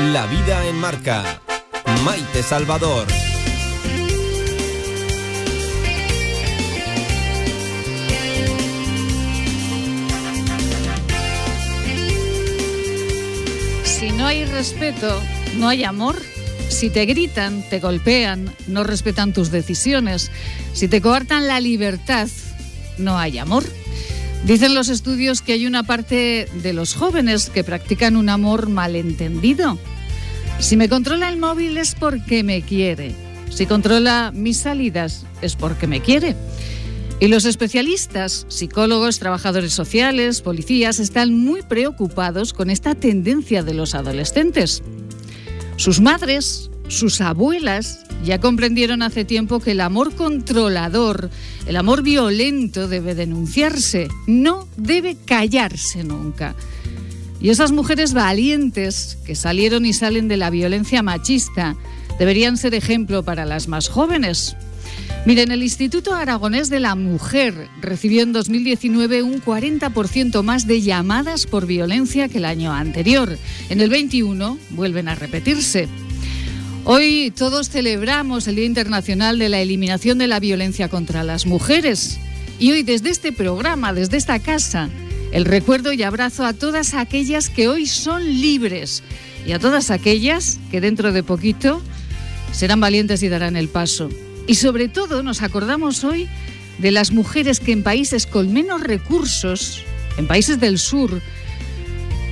La vida en marca. Maite Salvador. Si no hay respeto, no hay amor. Si te gritan, te golpean, no respetan tus decisiones. Si te coartan la libertad, no hay amor. Dicen los estudios que hay una parte de los jóvenes que practican un amor malentendido. Si me controla el móvil es porque me quiere. Si controla mis salidas es porque me quiere. Y los especialistas, psicólogos, trabajadores sociales, policías, están muy preocupados con esta tendencia de los adolescentes. Sus madres, sus abuelas, ya comprendieron hace tiempo que el amor controlador, el amor violento debe denunciarse, no debe callarse nunca. Y esas mujeres valientes que salieron y salen de la violencia machista deberían ser ejemplo para las más jóvenes. Miren, el Instituto Aragonés de la Mujer recibió en 2019 un 40% más de llamadas por violencia que el año anterior. En el 21 vuelven a repetirse. Hoy todos celebramos el Día Internacional de la Eliminación de la Violencia contra las Mujeres. Y hoy desde este programa, desde esta casa, el recuerdo y abrazo a todas aquellas que hoy son libres y a todas aquellas que dentro de poquito serán valientes y darán el paso. Y sobre todo nos acordamos hoy de las mujeres que en países con menos recursos, en países del sur,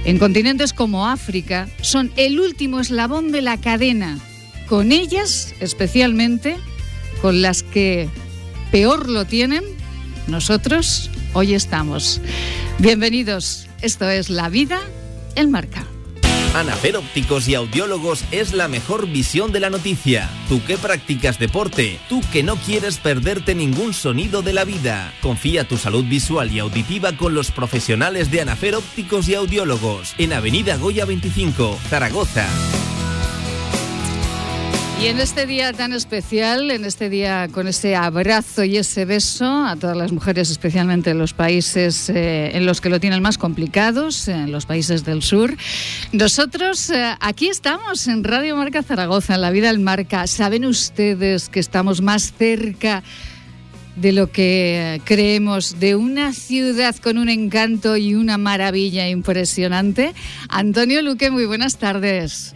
en continentes como África, son el último eslabón de la cadena. Con ellas, especialmente, con las que peor lo tienen, nosotros hoy estamos. Bienvenidos. Esto es La Vida en Marca. Anafer Ópticos y Audiólogos es la mejor visión de la noticia. Tú que practicas deporte, tú que no quieres perderte ningún sonido de la vida. Confía tu salud visual y auditiva con los profesionales de Anafer Ópticos y Audiólogos en Avenida Goya 25, Zaragoza. Y en este día tan especial, en este día con ese abrazo y ese beso a todas las mujeres, especialmente en los países eh, en los que lo tienen más complicados, en los países del sur, nosotros eh, aquí estamos en Radio Marca Zaragoza, en la vida del Marca. ¿Saben ustedes que estamos más cerca? de lo que creemos, de una ciudad con un encanto y una maravilla impresionante. Antonio Luque, muy buenas tardes.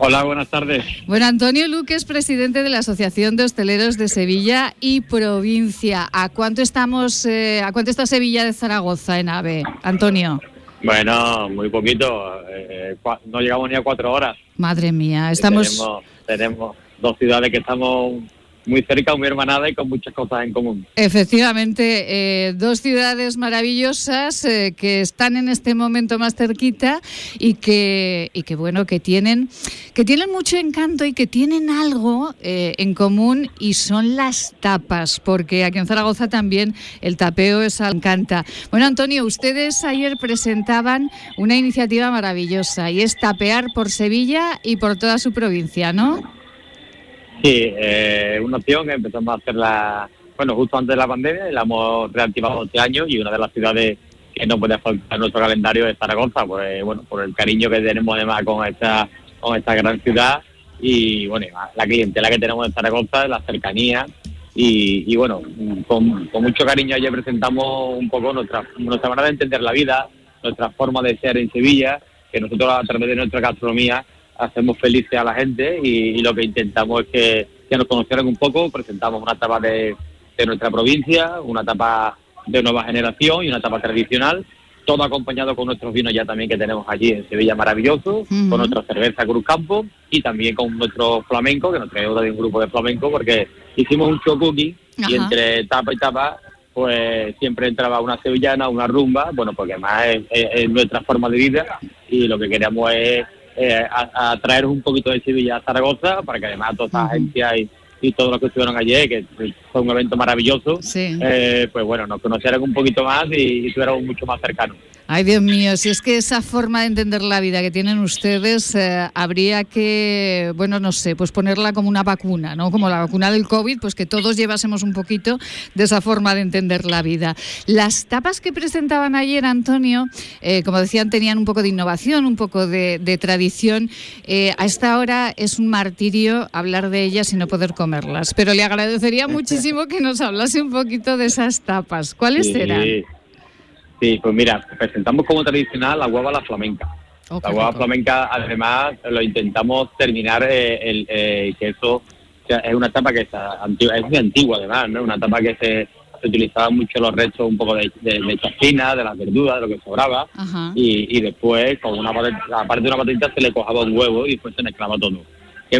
Hola, buenas tardes. Bueno, Antonio Luque es presidente de la Asociación de Hosteleros de Sevilla y Provincia. ¿A cuánto estamos, eh, a cuánto está Sevilla de Zaragoza en AVE, Antonio? Bueno, muy poquito. Eh, no llegamos ni a cuatro horas. Madre mía, estamos. Tenemos, tenemos dos ciudades que estamos muy cerca, muy hermanada y con muchas cosas en común. Efectivamente, eh, dos ciudades maravillosas eh, que están en este momento más cerquita y que, y que bueno, que tienen, que tienen mucho encanto y que tienen algo eh, en común y son las tapas, porque aquí en Zaragoza también el tapeo es encanta. Bueno, Antonio, ustedes ayer presentaban una iniciativa maravillosa y es tapear por Sevilla y por toda su provincia, ¿no? Sí, eh, una opción que empezamos a hacerla, bueno, justo antes de la pandemia la hemos reactivado este año y una de las ciudades que no puede faltar nuestro calendario es Zaragoza, pues bueno, por el cariño que tenemos además con esta, con esta gran ciudad y bueno, la clientela que tenemos en Zaragoza, la cercanía y, bueno, con, mucho cariño ayer presentamos un poco nuestra, nuestra manera de entender la vida, nuestra forma de ser en Sevilla, que nosotros a través de nuestra gastronomía hacemos felices a la gente y, lo que intentamos es que, que, nos conocieran un poco, presentamos una etapa de, de nuestra provincia, una etapa de nueva generación y una etapa tradicional, todo acompañado con nuestros vinos ya también que tenemos allí en Sevilla maravilloso, con nuestra cerveza Cruz Campo y también con nuestro flamenco, que nos traemos de un grupo de flamenco porque hicimos un show cooking y entre etapa y etapa pues siempre entraba una sevillana, una rumba, bueno, porque más es nuestra forma de vida y lo que queríamos es eh, a, traer un poquito de Sevilla a Zaragoza, para que además todas las agencias y, y todos los que estuvieron allí, que fue un evento maravilloso, eh, pues bueno, nos conocieran un poquito más y, y estuviéramos mucho más cercanos. Ay, Dios mío, si es que esa forma de entender la vida que tienen ustedes, eh, habría que, bueno, no sé, pues ponerla como una vacuna, ¿no? Como la vacuna del COVID, pues que todos llevásemos un poquito de esa forma de entender la vida. Las tapas que presentaban ayer, Antonio, eh, como decían, tenían un poco de innovación, un poco de, tradición. Eh, a esta hora es un martirio hablar de ellas y no poder comerlas, pero le agradecería muchísimo que nos hablase un poquito de esas tapas. ¿Cuáles serán? Sí, pues mira, presentamos como tradicional la hueva la flamenca. Oh, la hueva flamenca, además, lo intentamos terminar eh, el eh, que eso es una etapa que es, antigua, es muy antigua, además, ¿no? Una etapa que se, utilizaba mucho los restos un poco de, de, de chacina, de las verduras, de lo que sobraba, y, después, con una aparte de una patita, se le cojaba un huevo y después se mezclaba todo.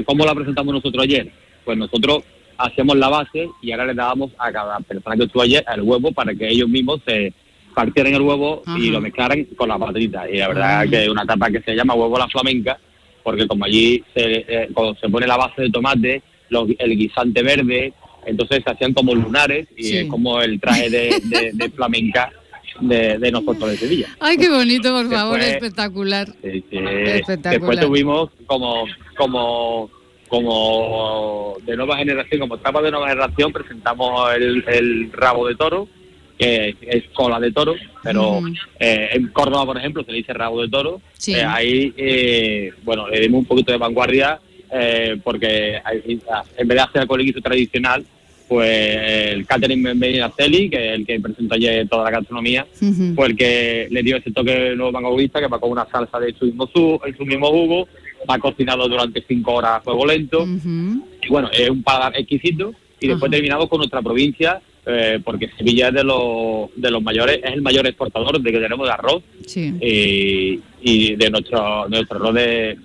¿Cómo la presentamos nosotros ayer? Pues nosotros hacíamos la base y ahora le dábamos a cada persona que estuvo ayer el huevo para que ellos mismos se partieran el huevo y lo mezclaran con la patita. Y la verdad que es una tapa que se llama huevo la flamenca, porque como allí se, eh, cuando se pone la base de tomate, el guisante verde, entonces se hacían como lunares y es como el traje de, flamenca de, nosotros de Sevilla. Ay, qué bonito, por favor, espectacular. Después tuvimos como, como, como de nueva generación, como tapa de nueva generación, presentamos el, el rabo de toro, que es cola de toro, pero eh, en Córdoba, por ejemplo, se le dice rabo de toro. Eh, ahí, eh, bueno, le dimos un poquito de vanguardia porque en vez de hacer el coleguito tradicional, pues el catering Medina Celi, que es el que presentó ayer toda la gastronomía, fue el que le dio ese toque nuevo vanguardista, que va con una salsa de su mismo, su, su mismo jugo, va cocinado durante cinco horas a fuego lento, y bueno, es un paladar exquisito, y después terminamos con nuestra provincia, eh, porque Sevilla es de los, de los mayores, es el mayor exportador de que tenemos de arroz. Y, de nuestro, nuestro arroz de,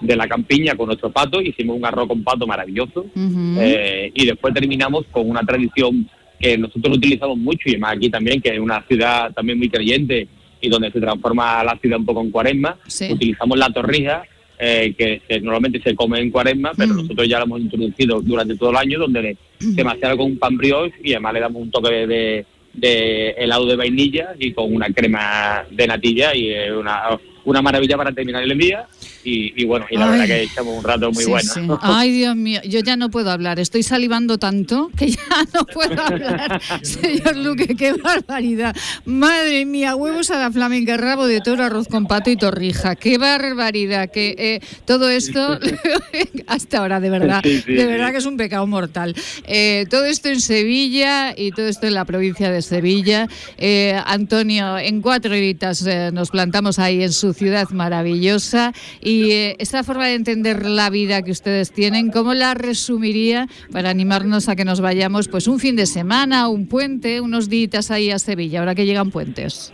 la campiña con nuestro pato, hicimos un arroz con pato maravilloso. Eh, y después terminamos con una tradición que nosotros utilizamos mucho y además aquí también, que es una ciudad también muy creyente y donde se transforma la ciudad un poco en cuaresma, utilizamos la torrija eh, que, normalmente se come en cuaresma, pero mm. nosotros ya lo hemos introducido durante todo el año, donde se macera con un pan brioche y además le damos un toque de, de helado de vainilla y con una crema de natilla y una, una maravilla para terminar el día y, bueno, y la verdad que echamos un rato muy bueno. Ay, Dios mío, yo ya no puedo hablar, estoy salivando tanto que ya no puedo hablar. Señor Luque, qué barbaridad. Madre mía, huevos a la flamenca, rabo de toro, arroz con pato y torrija. Qué barbaridad, que eh, todo esto, hasta ahora, de verdad, de verdad que es un pecado mortal. Eh, todo esto en Sevilla y todo esto en la provincia de Sevilla. Eh, Antonio, en cuatro horitas nos plantamos ahí en su ciudad maravillosa y eh, esta forma de entender la vida que ustedes tienen, ¿cómo la resumiría para animarnos a que nos vayamos pues un fin de semana, un puente, unos días ahí a Sevilla, ahora que llegan puentes?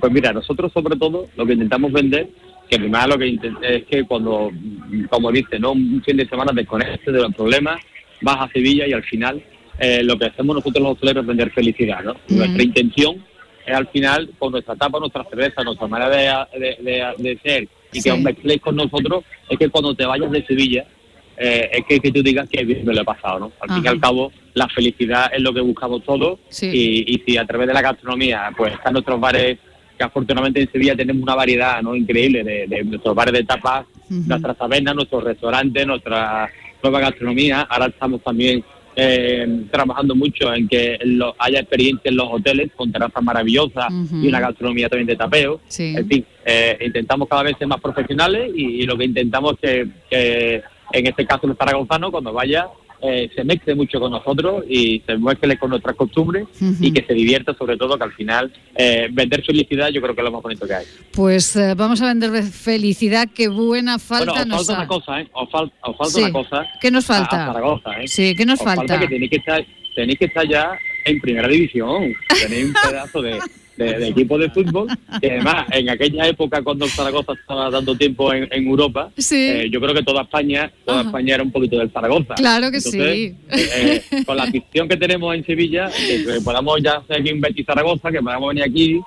Pues mira, nosotros sobre todo lo que intentamos vender, que primero lo que es que cuando, como dice, ¿no? un fin de semana desconecte de los problemas, vas a Sevilla y al final eh, lo que hacemos nosotros los hoteleros es vender felicidad. ¿no? Nuestra intención es al final, con nuestra tapa, nuestra cerveza, nuestra manera de, ser y que os mezcléis con nosotros, es que cuando te vayas de Sevilla, eh, es que, que, tú digas que me lo he pasado, ¿no? Al fin y al cabo, la felicidad es lo que buscamos todos y, si a través de la gastronomía, pues están nuestros bares, que afortunadamente en Sevilla tenemos una variedad no increíble de, nuestros bares de tapas, nuestras tabernas, nuestros restaurantes, nuestra nueva gastronomía. Ahora estamos también eh, trabajando mucho en que haya experiencia en los hoteles con terrazas maravillosas y una gastronomía también de tapeo. En fin, eh, intentamos cada vez ser más profesionales y, lo que intentamos es que, en este caso el zaragozano cuando vaya eh, se mezcle mucho con nosotros y se mezcle con nuestras costumbres y que se divierta sobre todo, que al final eh, vender felicidad yo creo que es lo más bonito que hay. Pues eh, vamos a vender felicidad, qué buena falta bueno, nos falta una cosa, ¿eh? Os, falta una cosa. ¿Qué nos falta? Zaragoza, ¿eh? Sí, ¿qué nos falta? que tenéis que, estar, tenéis que estar ya en primera división. Tenéis un pedazo de de, equipo de fútbol, que además en aquella época cuando Zaragoza estaba dando tiempo en, Europa, eh, yo creo que toda España, toda España era un poquito del Zaragoza. Claro que sí. Eh, con la afición que tenemos en Sevilla, que, podamos ya ser aquí en Betis Zaragoza, que podamos venir aquí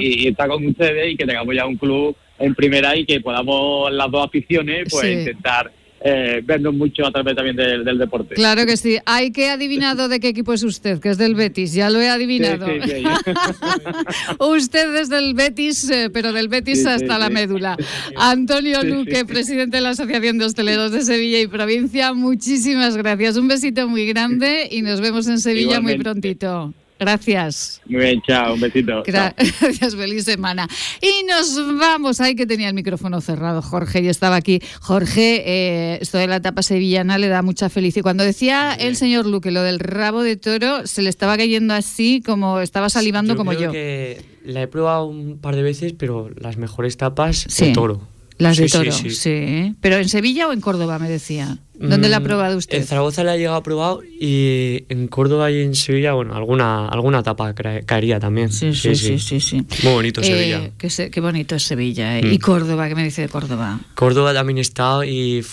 y, estar con ustedes y que tengamos ya un club en primera y que podamos las dos aficiones pues intentar eh, vernos mucho a través también del, deporte. Claro que sí. Hay que adivinado de qué equipo es usted, que es del Betis, ya lo he adivinado. usted es del Betis, eh, pero del Betis hasta la médula. Antonio Luque, presidente de la Asociación de Hosteleros de Sevilla y Provincia, muchísimas gracias. Un besito muy grande y nos vemos en Sevilla muy prontito. Gracias. Muy bien, chao, un besito. Gracias, feliz semana. Y nos vamos, ahí que tenía el micrófono cerrado, Jorge, y estaba aquí. Jorge, eh, esto de la etapa sevillana le da mucha felicidad. Cuando decía el señor Luque lo del rabo de toro, se le estaba cayendo así, como estaba salivando como yo. Que la he probado un par de veces, pero las mejores tapas de toro. Las de toro, sí, ¿Pero en Sevilla o en Córdoba, me decía? ¿Dónde la ha mm, probado usted? En Zaragoza la he llegado a probar y en Córdoba y en Sevilla, bueno, alguna, alguna tapa caería también. Sí, sí, sí. sí, Muy bonito Sevilla. Eh, qué, qué, bonito es Sevilla. Eh. ¿Y mm. Córdoba? ¿Qué me dice de Córdoba? Córdoba también he estado y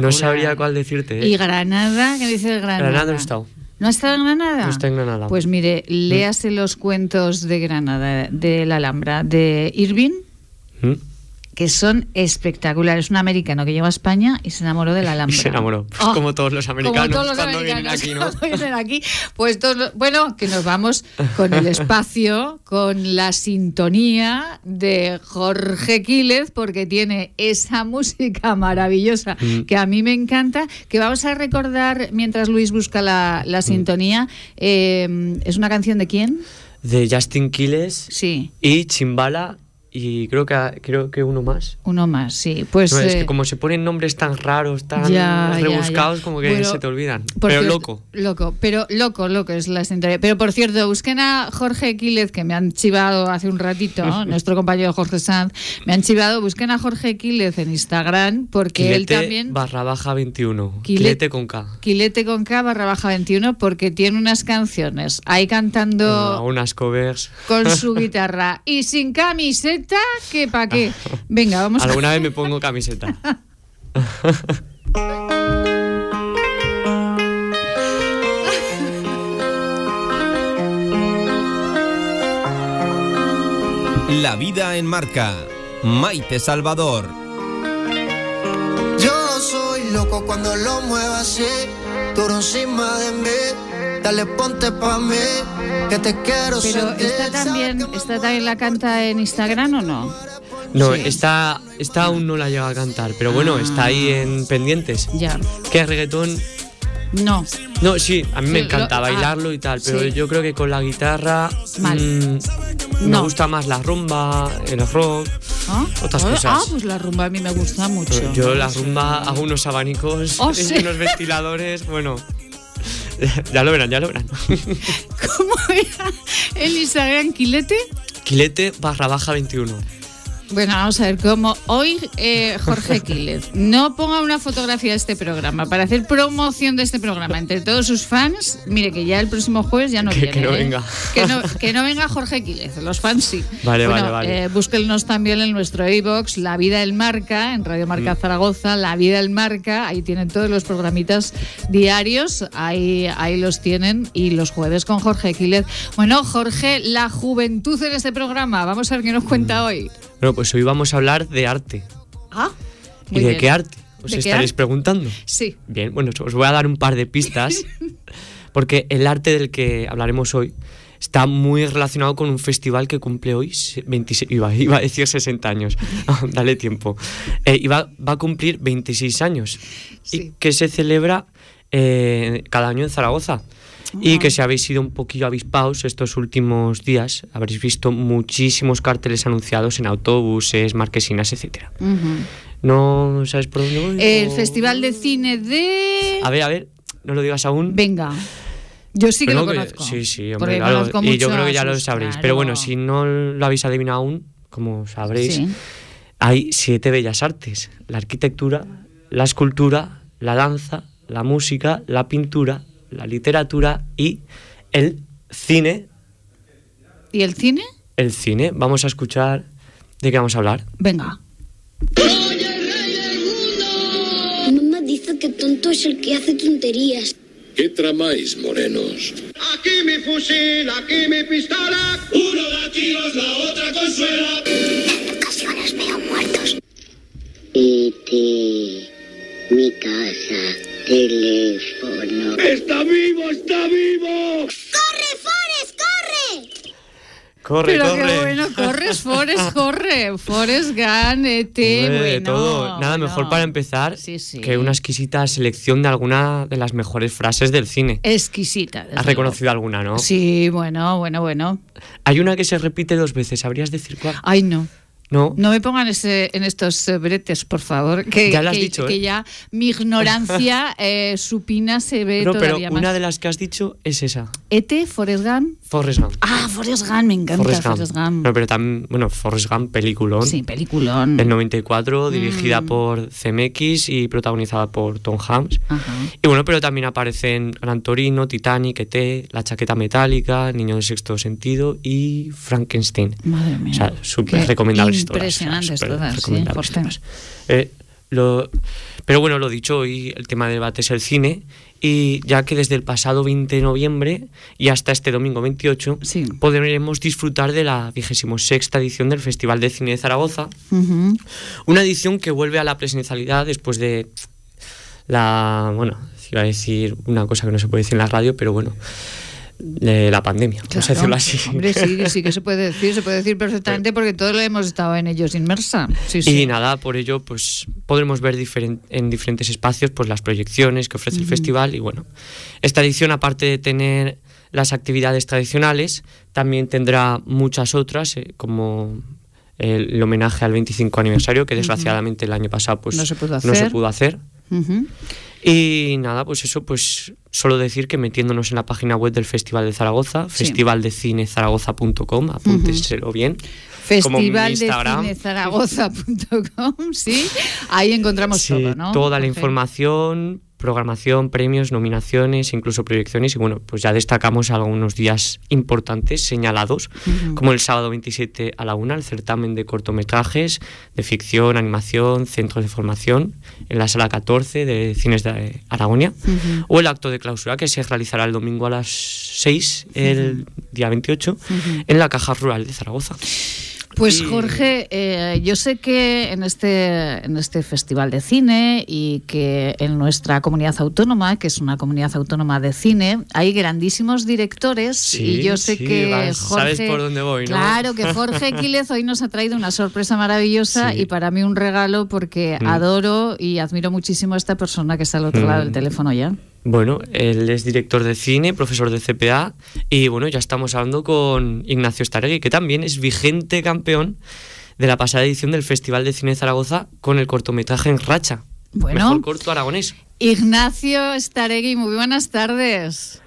no sabría cuál decirte. ¿eh? ¿Y Granada? ¿Qué dice de Granada? Granada he estado. ¿No ha estado en Granada? No está en Granada. Pues mire, mm. léase los cuentos de Granada, de la Alhambra, de Irving que son espectaculares. Un americano que llegó a España y se enamoró de la Alhambra. Se enamoró, pues, como todos los americanos todos los cuando americanos, vienen aquí, ¿no? vienen aquí, pues todos, bueno, que nos vamos con el espacio, con la sintonía de Jorge Quílez, porque tiene esa música maravillosa mm. que a mí me encanta, que vamos a recordar mientras Luis busca la, la mm. sintonía. Eh, ¿Es una canción de quién? De Justin Quiles sí. y Chimbala y creo que creo que uno más. Uno más, sí. Pues es que eh, como se ponen nombres tan raros, tan rebuscados, como que se te olvidan. Pero loco. Loco, pero loco, loco es la historia. Pero por cierto, busquen a Jorge Quílez, que me han chivado hace un ratito, nuestro compañero Jorge Sanz, me han chivado, busquen a Jorge Quílez en Instagram, porque él también... barra baja 21. Quilete, con K. Quilete con K barra baja 21, porque tiene unas canciones ahí cantando... Ah, unas covers. Con su guitarra. y sin camiseta ¿Qué pa' qué? Venga, vamos Alguna vez me pongo camiseta. La vida en marca. Maite Salvador. Yo soy loco cuando lo muevo así, tú encima de mí. Dale, ponte pa' mí, que te quiero Pero está también, está también la canta en Instagram o no? No, está, está aún no la llega a cantar, pero bueno, está ahí en pendientes. Ya. Que reggaetón no. No, sí, a mí me encanta ah, bailarlo y tal, pero yo creo que con la guitarra mm, me gusta más la rumba, el rock, ¿Ah? otras cosas. Ah, pues la rumba a mí me gusta mucho. Yo la rumba hago unos abanicos, oh, unos ventiladores, bueno. Ya lo verán, ya lo verán. ¿Cómo era el Instagram Quilete? Quilete barra baja 21. Bueno, vamos a ver cómo hoy eh, Jorge Quílez no ponga una fotografía de este programa para hacer promoción de este programa entre todos sus fans. Mire que ya el próximo jueves ya no viene. Que no ¿eh? venga. Que no, venga Jorge Quílez, los fans sí. Vale, vale, vale. Eh, búsquenos también en nuestro e-box La Vida del Marca, en Radio Marca mm. Zaragoza, La Vida del Marca. Ahí tienen todos los programitas diarios, ahí, ahí los tienen. Y los jueves con Jorge Quílez. Bueno, Jorge, la juventud en este programa. Vamos a ver qué nos cuenta mm. hoy. Bueno, pues hoy vamos a hablar de arte. Ah. ¿Y de qué arte? Os estaréis preguntando. Sí. Bien, bueno, os voy a dar un par de pistas. porque el arte del que hablaremos hoy está muy relacionado con un festival que cumple hoy 26, iba, a decir 60 años, dale tiempo, eh, va a cumplir 26 años y que se celebra eh, cada año en Zaragoza y que si habéis sido un poquillo avispados estos últimos días, habréis visto muchísimos carteles anunciados en autobuses, marquesinas, etcétera. ¿No sabes por dónde voy? El Festival de Cine de... A ver, a ver, no lo digas aún. Venga. Yo sí que lo conozco. sí, sí, hombre, y yo creo que ya lo sabréis. Pero bueno, si no lo habéis adivinado aún, como sabréis, hay siete bellas artes. La arquitectura, la escultura, la danza, la música, la pintura, la literatura y el cine. ¿Y el cine? El cine. Vamos a escuchar de qué vamos a hablar. Venga. Mamá dice que tonto es el que hace tonterías. ¿Qué tramáis, morenos? Aquí mi fusil, aquí mi pistola. Uno da tiros, la otra consuela. En ocasiones veo muertos. Y te mi casa. Teléfono. ¡Está vivo, está vivo! ¡Corre, Forrest, corre! Corre, Pero corre. qué bueno, corres, Forrest, corre. Forrest Hombre, bueno. todo. Nada bueno. mejor para empezar Sí, sí. que una exquisita selección de alguna de las mejores frases del cine. Exquisita. Has luego. reconocido alguna, ¿no? Sí, bueno, bueno, bueno. Hay una que se repite dos veces, ¿sabrías decir cuál? Ay, no. No. No me pongan ese, en estos eh, bretes, por favor. Que, Ya lo has que- dicho, que ¿eh? ya mi ignorancia eh, supina se ve No, pero todavía más. una de las que has dicho es esa. ¿Ete? ¿Forrest Gump? Forrest Gump. Ah, Forrest Gump, me encanta Forrest Gump. Forrest Gump. No, pero también, bueno, Forrest Gump, peliculón. Sí, peliculón. El 94, dirigida Mm. por CMX y protagonizada por Tom Hanks. Ajá. Y bueno, pero también aparecen Gran Torino, Titanic, ET, La chaqueta metálica, Niño del sexto sentido y Frankenstein. Madre mía. O sea, súper todas. Impresionantes todas, sí, todas. Eh, lo- pero bueno, lo dicho, hoy el tema de debate es el cine y ya que desde el pasado 20 de noviembre y hasta este domingo 28 Sí. podremos disfrutar de la 26 edición del Festival de Cine de Zaragoza, Ujú. una edición que vuelve a la presencialidad después de la, bueno, iba a decir una cosa que no se puede decir en la radio, pero bueno, de la pandemia, vamos a Claro. decirlo así. Hombre, sí, sí que se puede decir, se puede decir perfectamente porque todos lo hemos estado en ellos inmersa. Sí, sí. Y nada, por ello, pues podremos ver diferen- en diferentes espacios pues las proyecciones que ofrece el festival. Y bueno, esta edición, aparte de tener las actividades tradicionales, también tendrá muchas otras, eh, como el, el homenaje al 25 aniversario, que desgraciadamente el año pasado pues, No se pudo no se hacer. pudo hacer. Ujú. Y nada, pues eso, pues solo decir que metiéndonos en la página web del Festival de Zaragoza, Sí. festivaldecineZaragoza.com, apúnteselo bien. como mi Festival de Instagram. Cine Zaragoza.com, sí. Ahí encontramos Sí, todo, ¿no? toda la información, programación, premios, nominaciones, incluso proyecciones. Y bueno, pues ya destacamos algunos días importantes señalados, como el sábado 27 a la una, el certamen de cortometrajes, de ficción, animación, centros de formación, en la sala 14 de Cines de Aragonia, o el acto de clausura que se realizará el domingo a las 6, el día 28, en la Caja Rural de Zaragoza. Pues Jorge, eh, yo sé que en este, en este festival de cine y que en nuestra comunidad autónoma, que es una comunidad autónoma de cine, hay grandísimos directores Sí, y yo sé sí, que vas- Jorge... sabes por dónde voy, ¿no? Claro, que Jorge Quílez hoy nos ha traído una sorpresa maravillosa Sí. y para mí un regalo porque Mm. adoro y admiro muchísimo a esta persona que está al otro Mm. lado del teléfono ya. Bueno, él es director de cine, profesor de CPA y bueno, ya estamos hablando con Ignacio Staregui, que también es vigente campeón de la pasada edición del Festival de Cine de Zaragoza con el cortometraje En Racha. Bueno. Mejor corto aragonés. Ignacio Staregui, muy buenas tardes.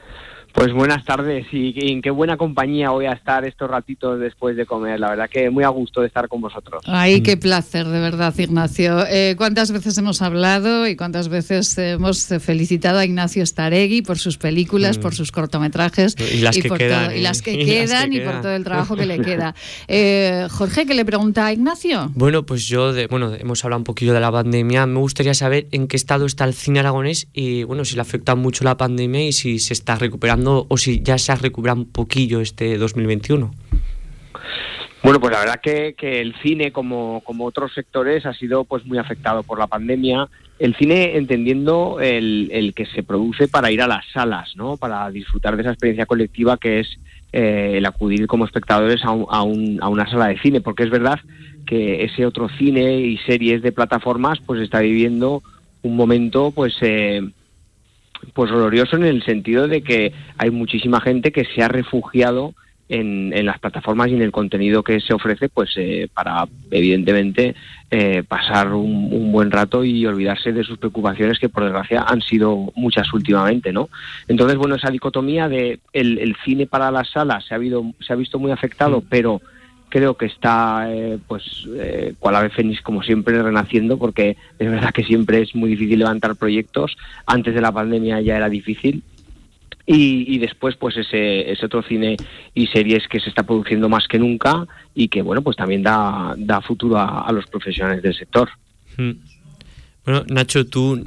Pues buenas tardes y, y en qué buena compañía voy a estar estos ratitos después de comer. La verdad que muy a gusto de estar con vosotros. Ay, Mm. qué placer, de verdad, Ignacio. Eh, ¿Cuántas veces hemos hablado y cuántas veces hemos felicitado a Ignacio Staregui por sus películas, Mm. por sus cortometrajes Y las que por quedan, todo- y ¿eh? las que Y las que quedan y por todo el trabajo que le queda? Eh, Jorge, ¿qué le pregunta a Ignacio? Bueno, pues yo, de, bueno, hemos hablado un poquillo de la pandemia. Me gustaría saber en qué estado está el cine aragonés y, bueno, si le afecta mucho la pandemia y si se está recuperando o si ya se ha recuperado un poquillo este 2021. Bueno, pues la verdad que, que el cine, como, como otros sectores, ha sido pues muy afectado por la pandemia. El cine entendiendo el, que se produce para ir a las salas, ¿no? Para disfrutar de esa experiencia colectiva que es eh, el acudir como espectadores a, un- a, un- a una sala de cine, porque es verdad que ese otro cine y series de plataformas pues está viviendo un momento pues eh, pues glorioso en el sentido de que hay muchísima gente que se ha refugiado en, en las plataformas y en el contenido que se ofrece, pues eh, para evidentemente eh, pasar un, un buen rato y olvidarse de sus preocupaciones que por desgracia han sido muchas últimamente, ¿no? Entonces, bueno, esa dicotomía de el, el cine para las salas se ha habido, se ha visto muy afectado, pero creo que está, eh, pues, eh, cual ave fénix, como siempre, renaciendo, porque es verdad que siempre es muy difícil levantar proyectos. Antes de la pandemia ya era difícil. Y, después, pues, ese, ese otro cine y series que se está produciendo más que nunca y que, bueno, pues también da, da futuro a, a los profesionales del sector. Mm. Bueno, Nacho, tú,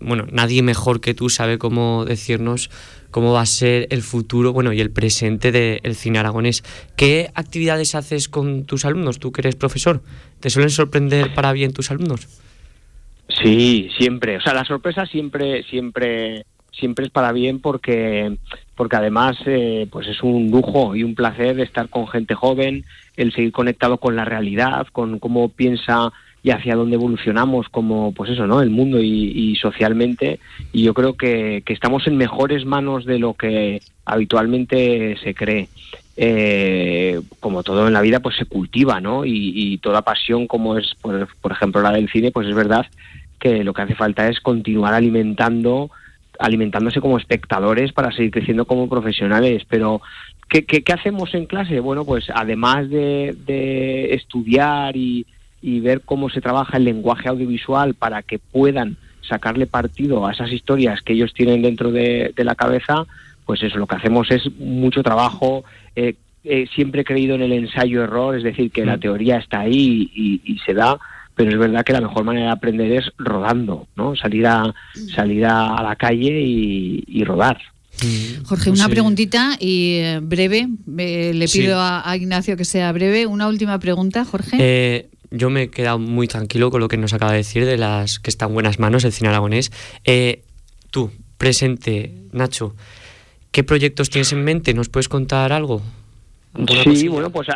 bueno, nadie mejor que tú sabe cómo decirnos cómo va a ser el futuro, bueno, y el presente del cine aragonés. ¿Qué actividades haces con tus alumnos? Tú que eres profesor, ¿te suelen sorprender para bien tus alumnos? Sí, siempre. O sea, la sorpresa siempre, siempre, siempre es para bien porque, porque además, eh, pues es un lujo y un placer estar con gente joven, el seguir conectado con la realidad, con cómo piensa y hacia dónde evolucionamos como, pues eso, ¿no? El mundo y, socialmente. Y yo creo que, que, estamos en mejores manos de lo que habitualmente se cree. Eh, como todo en la vida, pues se cultiva, ¿no? Y, toda pasión, como es, por, por ejemplo, la del cine, pues es verdad que lo que hace falta es continuar alimentando alimentándose como espectadores para seguir creciendo como profesionales. Pero, ¿qué, qué, hacemos en clase? Bueno, pues además de, de estudiar y, y, ver cómo se trabaja el lenguaje audiovisual para que puedan sacarle partido a esas historias que ellos tienen dentro de, la cabeza, pues eso, lo que hacemos es mucho trabajo. Eh, eh, siempre he creído en el ensayo-error, es decir, que la mm. teoría está ahí y se da, pero es verdad que la mejor manera de aprender es rodando, ¿no? Salir a, salir a, la calle y, rodar. Mm, Jorge, pues una preguntita y eh, breve. le pido a, Ignacio que sea breve. Una última pregunta, Jorge. Eh, yo me he quedado muy tranquilo con lo que nos acaba de decir de las que están en buenas manos el cine aragonés. Eh, tú, presente, Nacho, ¿qué proyectos tienes en mente? ¿Nos puedes contar algo? Sí, bueno, pues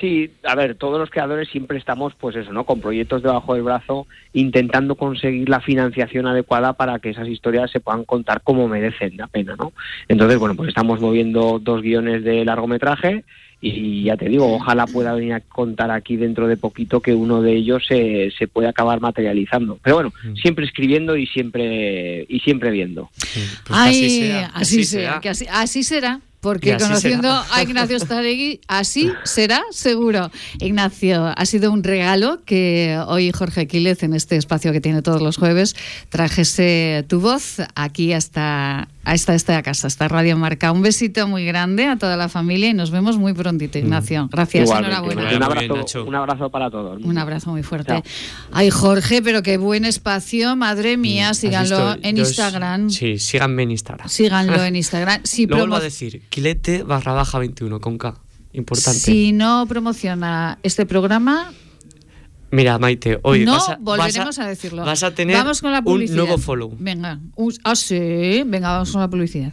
Sí, a ver, todos los creadores siempre estamos, pues eso, ¿no? Con proyectos debajo del brazo, intentando conseguir la financiación adecuada para que esas historias se puedan contar como merecen la pena, ¿no? Entonces, bueno, pues estamos moviendo dos guiones de largometraje y ya te digo, ojalá pueda venir a contar aquí dentro de poquito que uno de ellos se, se puede acabar materializando. Pero bueno, mm. siempre escribiendo y siempre y siempre viendo. Pues Ay, así, será, así será porque conociendo a Ignacio Staregui, así será seguro. Ignacio, ha sido un regalo que hoy Jorge Quílez, en este espacio que tiene todos los jueves, trajese tu voz aquí hasta, hasta esta casa, hasta Radio Marca. Un besito muy grande a toda la familia y nos vemos muy prontito, Ignacio. Gracias, enhorabuena. Un abrazo, un abrazo para todos. Un abrazo muy fuerte. Ay, Jorge, pero qué buen espacio, madre mía, mm, síganlo en Instagram. Sí, síganme en Instagram. Síganlo en Instagram. Sí, Lo vuelvo a decir, Quilete barra baja 21 con K. Importante. Si no promociona este programa, Mira, Maite, hoy no vas a, volveremos a, decirlo. Vas a tener vamos con la un nuevo follow. Venga, ah, sí, venga, vamos con la publicidad.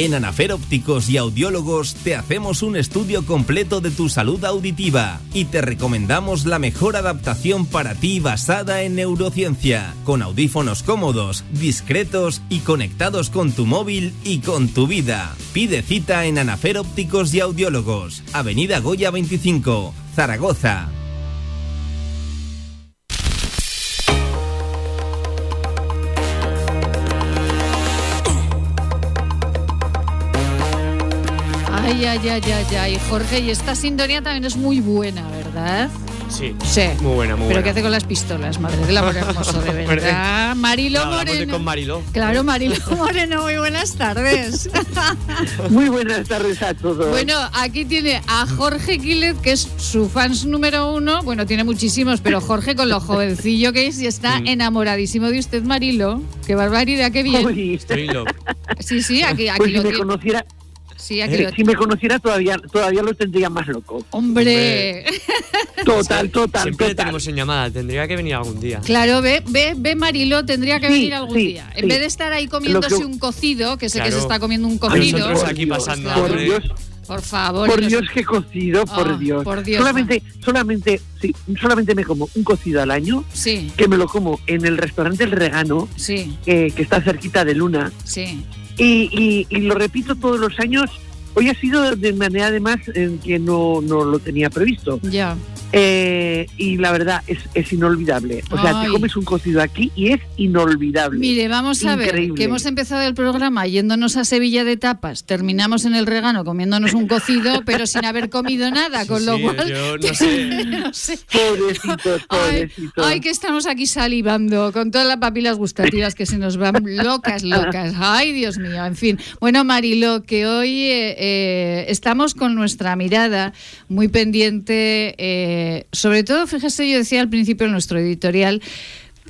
En Anafer Ópticos y Audiólogos te hacemos un estudio completo de tu salud auditiva y te recomendamos la mejor adaptación para ti basada en neurociencia, con audífonos cómodos, discretos y conectados con tu móvil y con tu vida. Pide cita en Anafer Ópticos y Audiólogos, Avenida Goya 25, Zaragoza. Ay, ay, ay, ay, ay. Jorge, y esta sintonía también es muy buena, ¿verdad? Sí. Sí. Muy buena, muy buena. ¿Pero qué hace con las pistolas? Madre del amor hermoso, de verdad. Marilo Moreno. con Marilo. Claro, Marilo Moreno, muy buenas tardes. muy buenas tardes a todos. Bueno, aquí tiene a Jorge Quilet, que es su fans número uno. Bueno, tiene muchísimos, pero Jorge, con lo jovencillo que es, y está enamoradísimo de usted, Marilo. Qué barbaridad, qué bien. Estoy loco. Sí, sí, aquí, aquí pues lo si me conociera eh, si me conociera todavía todavía lo tendría más loco. Hombre. Total, total. Siempre tenemos en llamada, tendría que venir algún día. Claro, ve, ve, ve Marilo, tendría que venir algún día. En vez de estar ahí comiéndose un cocido, que sé que se está comiendo un cocido. Nosotros aquí pasando. Por Dios. Por favor. Por Dios, que cocido, por, oh, Dios. por Dios. Solamente, solamente, sí, solamente me como un cocido al año. Sí. Que me lo como en el restaurante El Regano. Sí. que está cerquita de Luna. Sí. Y, y, y, lo repito todos los años Hoy ha sido de manera además en que no, no lo tenía previsto. Ya. Eh, y la verdad es, es inolvidable. O sea, Ay. te comes un cocido aquí y es inolvidable. Mire, vamos a ver, que hemos empezado el programa yéndonos a Sevilla de tapas, terminamos en el regano comiéndonos un cocido, pero sin haber comido nada, con lo sí, cual... yo no sé. no sé. Pobrecito, Ay, pobrecito. ay, que estamos aquí salivando con todas las papilas gustativas que se nos van locas, locas. Ay, Dios mío, en fin. Bueno, Marilo, que hoy eh, eh, estamos con nuestra mirada muy pendiente, eh, sobre todo, fíjese, yo decía al principio en nuestro editorial,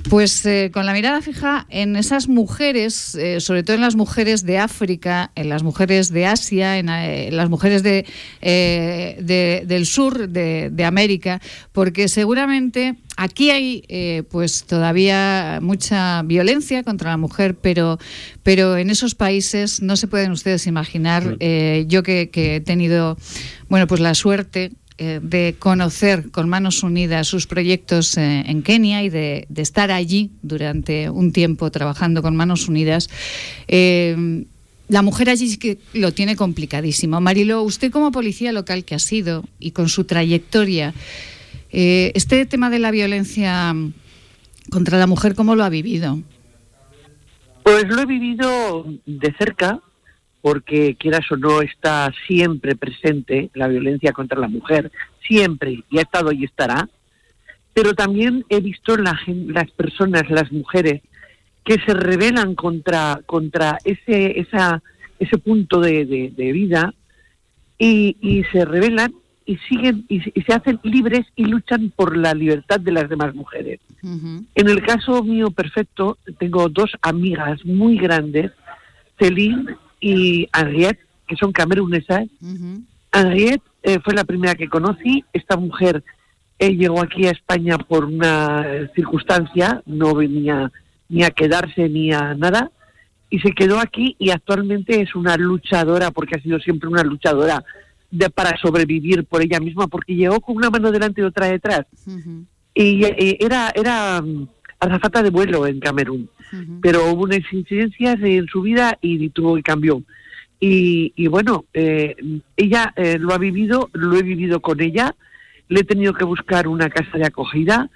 pues eh, con la mirada fija en esas mujeres, eh, sobre todo en las mujeres de África, en las mujeres de Asia, en, eh, en las mujeres de, eh, de- del sur de, de América, porque seguramente aquí hay eh, pues todavía mucha violencia contra la mujer, pero, pero en esos países no se pueden ustedes imaginar, yo que, que he tenido bueno pues la suerte eh, de conocer con manos unidas sus proyectos eh, en Kenia y de, estar allí durante un tiempo trabajando con manos unidas. eh, la mujer allí sí que lo tiene complicadísimo. Marilo, usted como policía local que ha sido y con su trayectoria, este tema de la violencia contra la mujer, ¿cómo lo ha vivido? Pues lo he vivido de cerca, porque quieras o no está siempre presente la violencia contra la mujer, siempre, y ha estado y estará. Pero también he visto la las personas, las mujeres, que se rebelan contra, contra ese, esa, ese punto de, de- de vida y, y se rebelan y siguen y, se- y se hacen libres y luchan por la libertad de las demás mujeres. En el caso mío perfecto, tengo dos amigas muy grandes, Celine y Henriette, que son camerunesas. ujú. Henriette eh, fue la primera que conocí. Esta mujer eh, llegó aquí a España por una circunstancia, no venía ni a quedarse ni a nada, y se quedó aquí y actualmente es una luchadora, porque ha sido siempre una luchadora de, para sobrevivir por ella misma, porque llegó con una mano delante y otra detrás y eh, era era mm, azafata de vuelo en Camerún. Pero hubo unas incidencias en su vida y tuvo y cambió y, y bueno eh, ella eh, lo ha vivido lo he vivido con ella. Le he tenido que buscar una casa de acogida.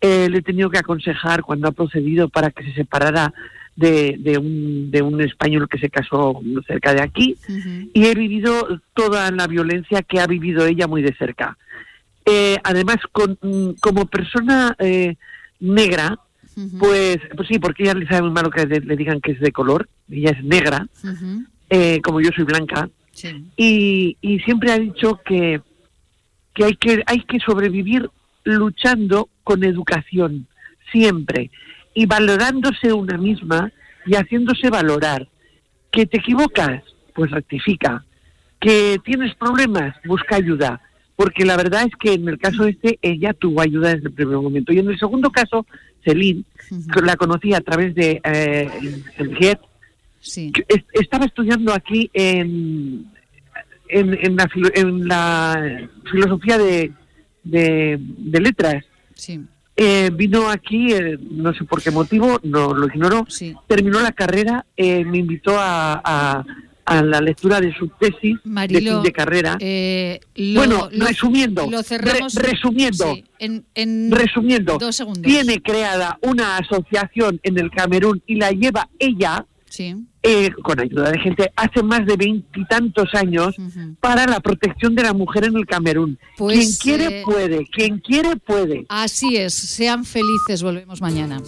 Eh, le he tenido que aconsejar cuando ha procedido para que se separara de, de un, de un español que se casó cerca de aquí. Y he vivido toda la violencia que ha vivido ella muy de cerca. Eh, además, con, mm, como persona eh, pues, pues sí, porque ella le sabe muy malo que le, le digan que es de color, ella es negra, eh, como yo soy blanca, Sí. y, y siempre ha dicho que, que, hay que hay que sobrevivir luchando con educación, siempre, y valorándose una misma y haciéndose valorar. Que te equivocas, pues rectifica. Que tienes problemas, busca ayuda. Porque la verdad es que en el caso este, ella tuvo ayuda desde el primer momento. Y en el segundo caso, Celine, que la conocí a través de eh, Sí. que es- estaba estudiando aquí en, en, en la, filo- en la filosofía de, de, de letras. Sí. Eh, vino aquí, eh, no sé por qué motivo, no lo ignoro, Sí. terminó la carrera, eh, me invitó a, a- a la lectura de su tesis de fin de carrera. eh, lo- bueno, lo- resumiendo, lo cerramos. re- resumiendo, Sí, en, en resumiendo, dos segundos. tiene creada una asociación en el Camerún y la lleva ella Sí. eh, con ayuda de gente, hace más de veintitantos años para la protección de la mujer en el Camerún. Pues, quien quiere eh, puede, quien quiere puede. Así es. Sean felices. Volvemos mañana.